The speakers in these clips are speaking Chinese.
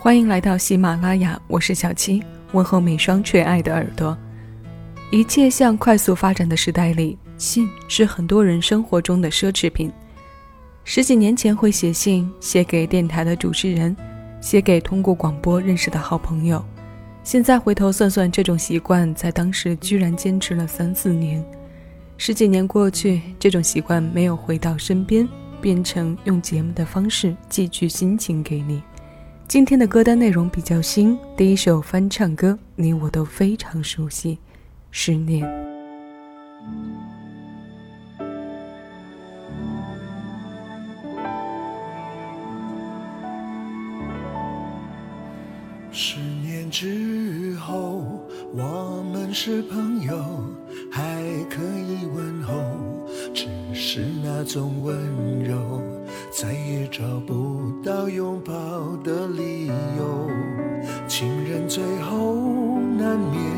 欢迎来到喜马拉雅，我是小七，问候每双垂爱的耳朵。一切向快速发展的时代里，信是很多人生活中的奢侈品。十几年前会写信，写给电台的主持人，写给通过广播认识的好朋友。现在回头算算，这种习惯在当时居然坚持了三四年。十几年过去，这种习惯没有回到身边。变成用节目的方式寄去心情给你。今天的歌单内容比较新，第一首翻唱歌你我都非常熟悉，《十年》。十年之后，我们是朋友，还可以问候。只是那种温柔，再也找不到拥抱的理由。情人最后难免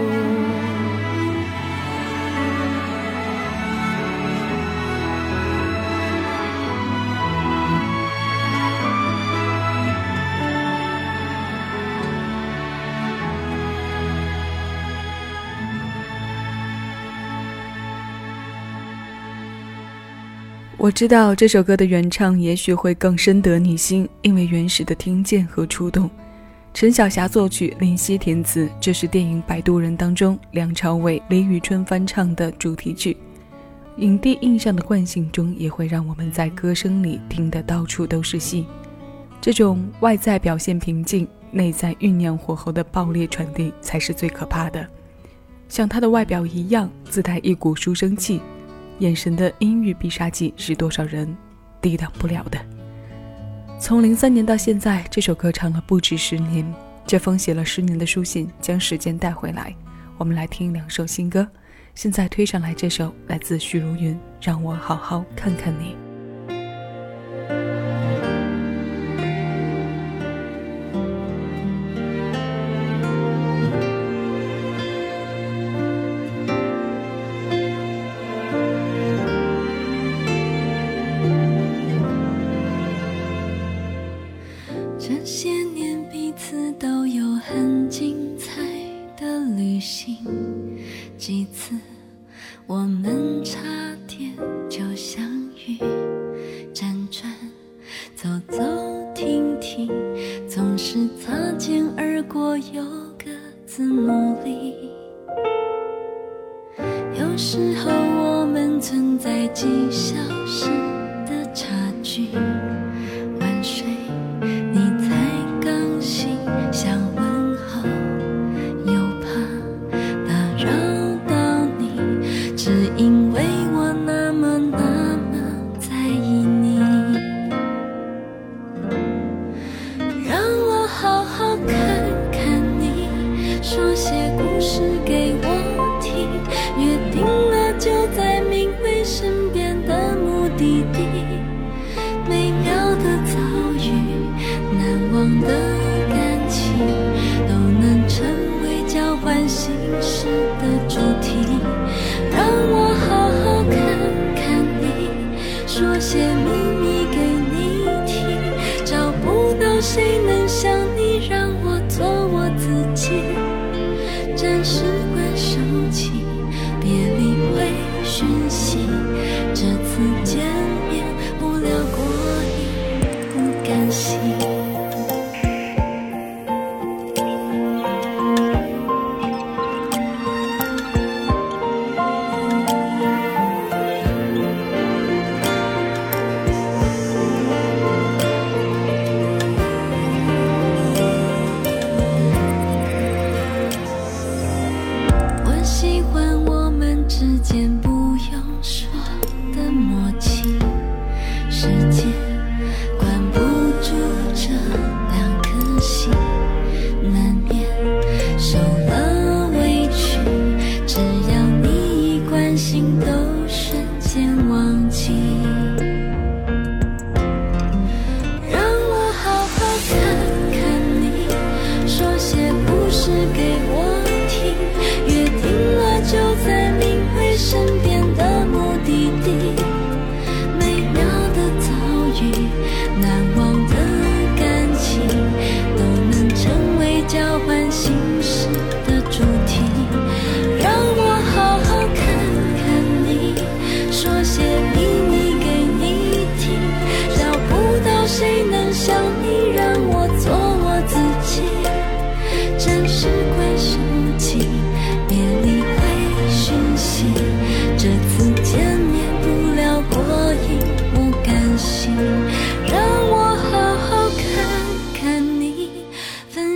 我知道这首歌的原唱也许会更深得你心，因为原始的听见和触动。陈小霞作曲，林夕填词，这是电影《摆渡人》当中梁朝伟、李宇春翻唱的主题曲。影帝印象的惯性中，也会让我们在歌声里听得到处都是戏。这种外在表现平静，内在酝酿火候的爆裂传递，才是最可怕的。像他的外表一样，自带一股书生气。眼神的阴郁必杀技是多少人抵挡不了的。从零三年到现在，这首歌唱了不止十年。这封写了十年的书信，将时间带回来。我们来听两首新歌。现在推上来这首来自许茹芸，《让我好好看看你》。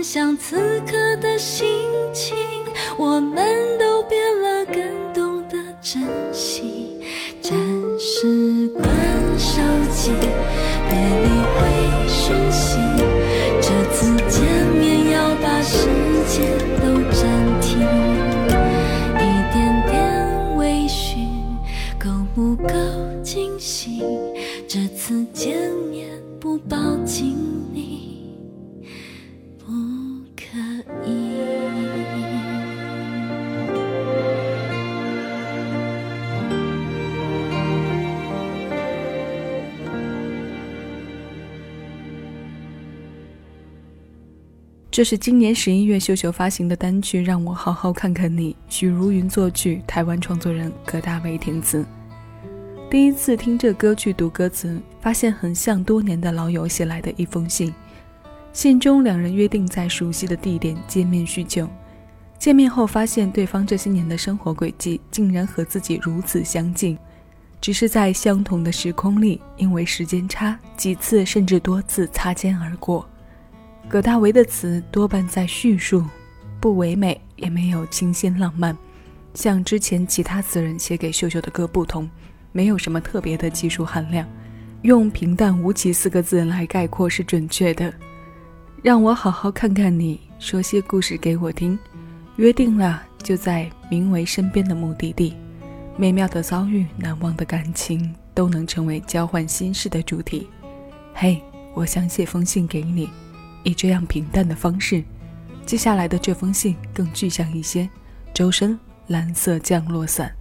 像此刻的心情，我们都变了，更懂得珍惜。暂时关手机，别理会讯息。这次见面要把时间都暂停，一点点微醺，够不够？这是今年十一月秀秀发行的单曲《让我好好看看你》，许茹芸作曲，台湾创作人葛大为填词。第一次听这歌去读歌词，发现很像多年的老友写来的一封信。信中两人约定在熟悉的地点见面叙旧。见面后发现对方这些年的生活轨迹竟然和自己如此相近，只是在相同的时空里，因为时间差，几次甚至多次擦肩而过。葛大为的词多半在叙述，不唯美，也没有清新浪漫，像之前其他词人写给秀秀的歌不同，没有什么特别的技术含量，用平淡无奇四个字来概括是准确的。让我好好看看你，说些故事给我听。约定了，就在名为身边的目的地。美妙的遭遇，难忘的感情，都能成为交换心事的主题。嘿，我想写封信给你，以这样平淡的方式。接下来的这封信更具象一些。周深，蓝色降落伞。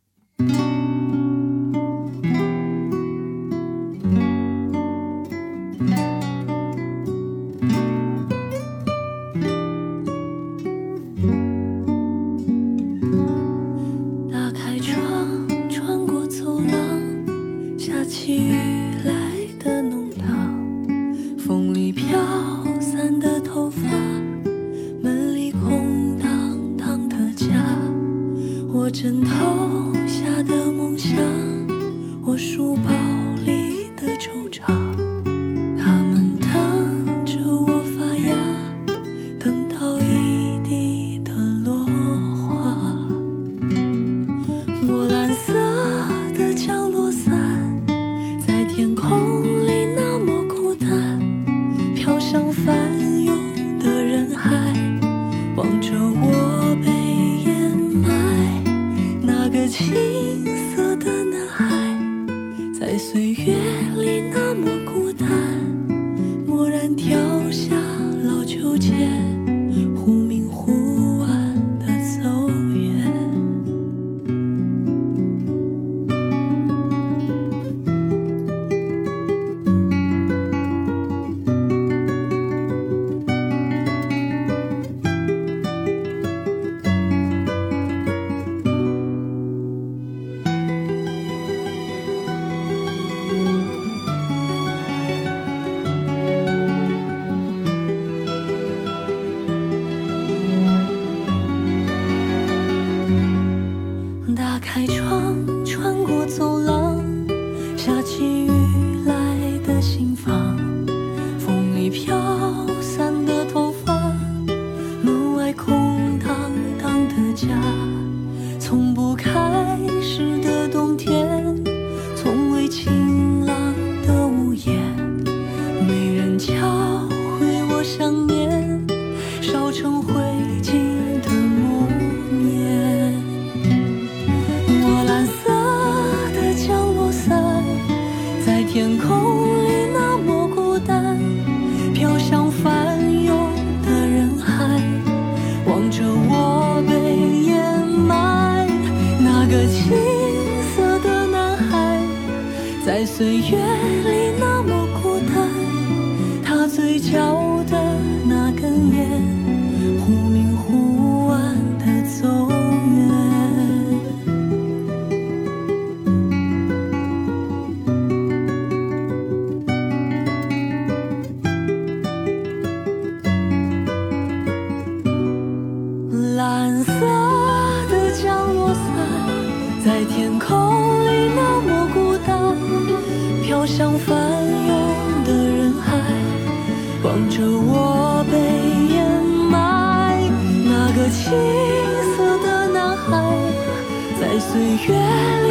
在岁月里那么孤单，他嘴角的那根烟，忽明岁月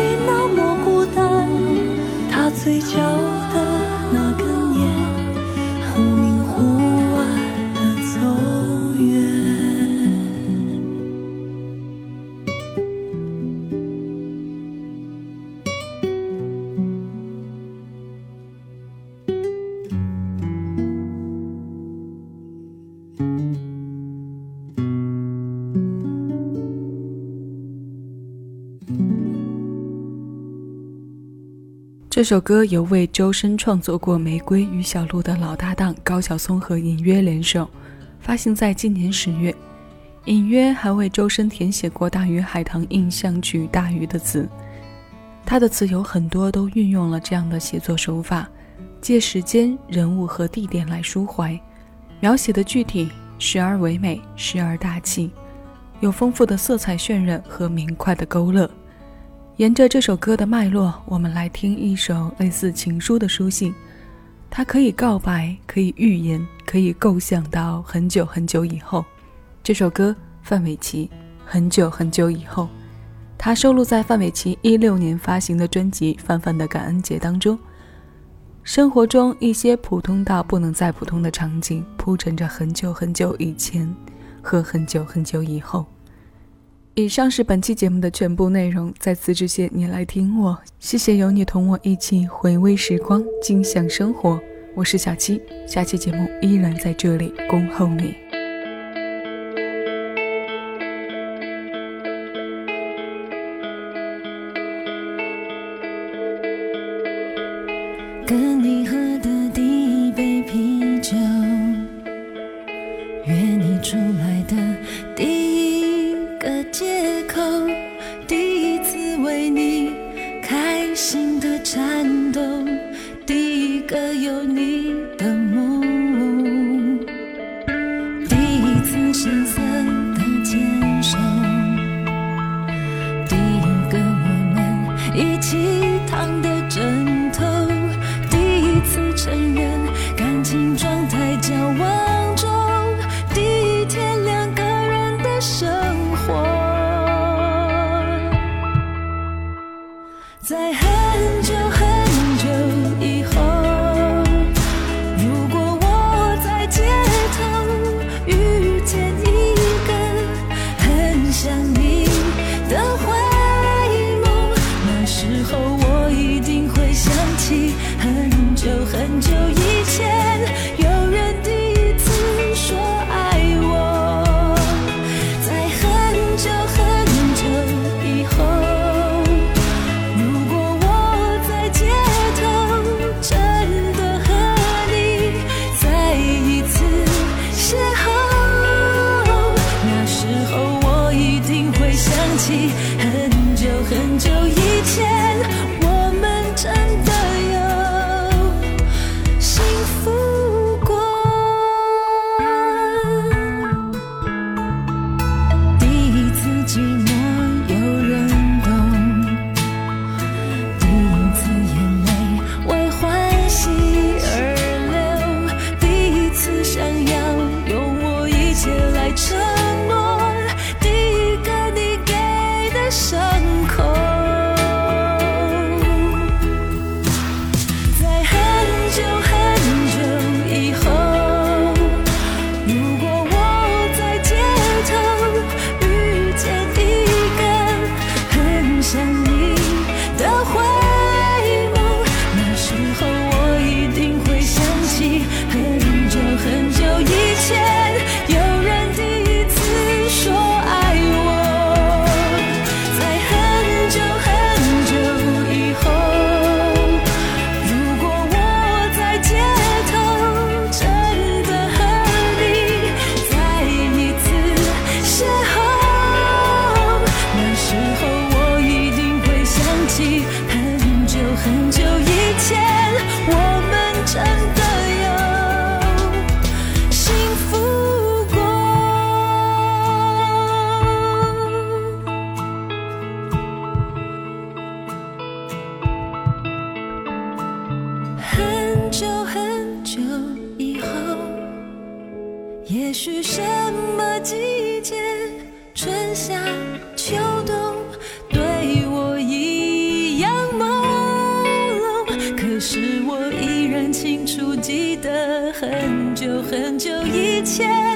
这首歌由为周深创作过《玫瑰与小鹿》的老搭档高晓松和隐约联手，发行在今年十月。隐约还为周深填写过《大鱼海棠》印象曲《大鱼》的词。他的词有很多都运用了这样的写作手法，借时间、人物和地点来抒怀，描写的具体，时而唯美，时而大气，有丰富的色彩渲染和明快的勾勒。沿着这首歌的脉络，我们来听一首类似情书的书信。它可以告白，可以预言，可以构想到很久很久以后。这首歌，范玮琪，《很久很久以后》，它收录在范玮琪一六年发行的专辑《范范的感恩节》当中。生活中一些普通到不能再普通的场景，铺陈着很久很久以前和很久很久以后。以上是本期节目的全部内容，在此致谢你来听我，谢谢有你同我一起回味时光，尽享生活。我是小七，下期节目依然在这里恭候你。跟你喝的第一杯啤酒，很久很久以前，